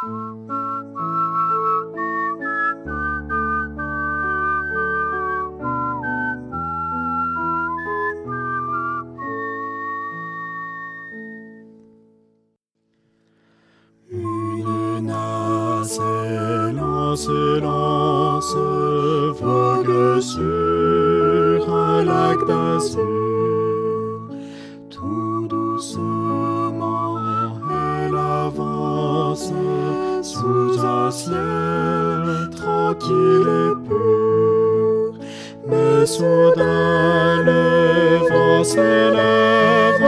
Une nacelle silence vogue sur un lac d'azur. Ciel tranquille et pur. Mais soudain, le vent s'élève,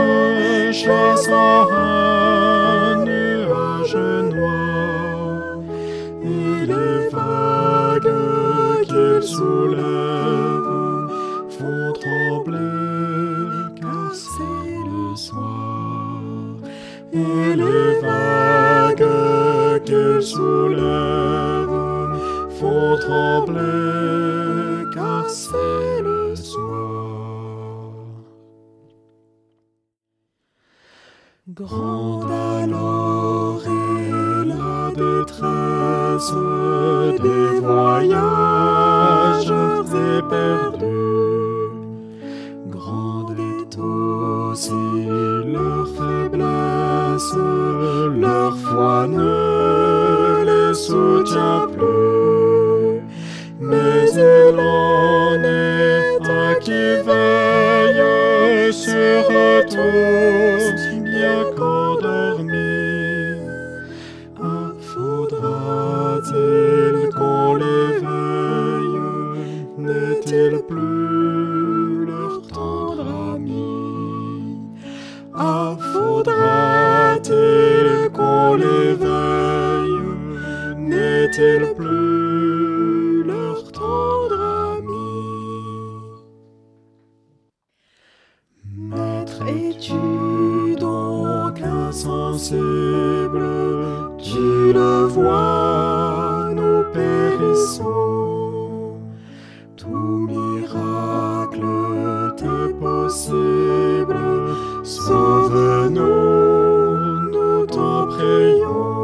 chassant un nuage noir. Et les vagues qu'il soulève font trembler, car c'est le soir. Et les vagues qu'il soulève trembler, car c'est le soir. Grande alors est la détresse des voyageurs éperdus. Grande est aussi leur faiblesse, leur foi ne les soutient plus. N'est-il plus leur tendre ami? Maître, es-tu donc insensible? Tu le vois, nous périssons. Tout miracle t'est possible. Sauve-nous, nous t'en prions.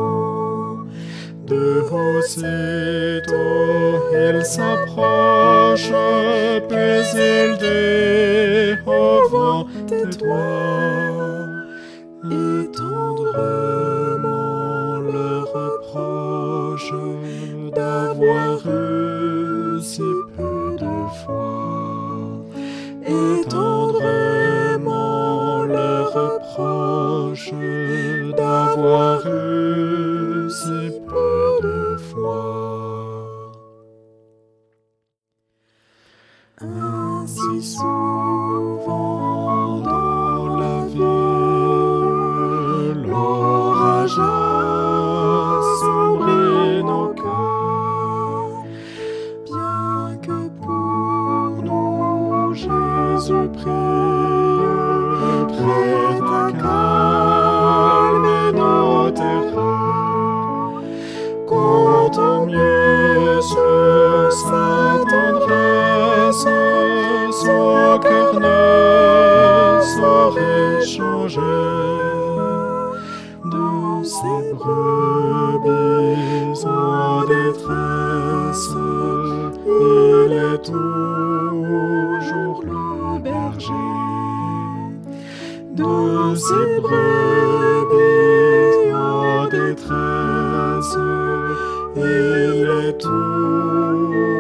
Aussitôt il s'approche, puis il dit au vent tais-toi, et tendrement le reproche d'avoir eu si peu de foi, et son cœur saurait changer. de ses brebis en détresse. Il est toujours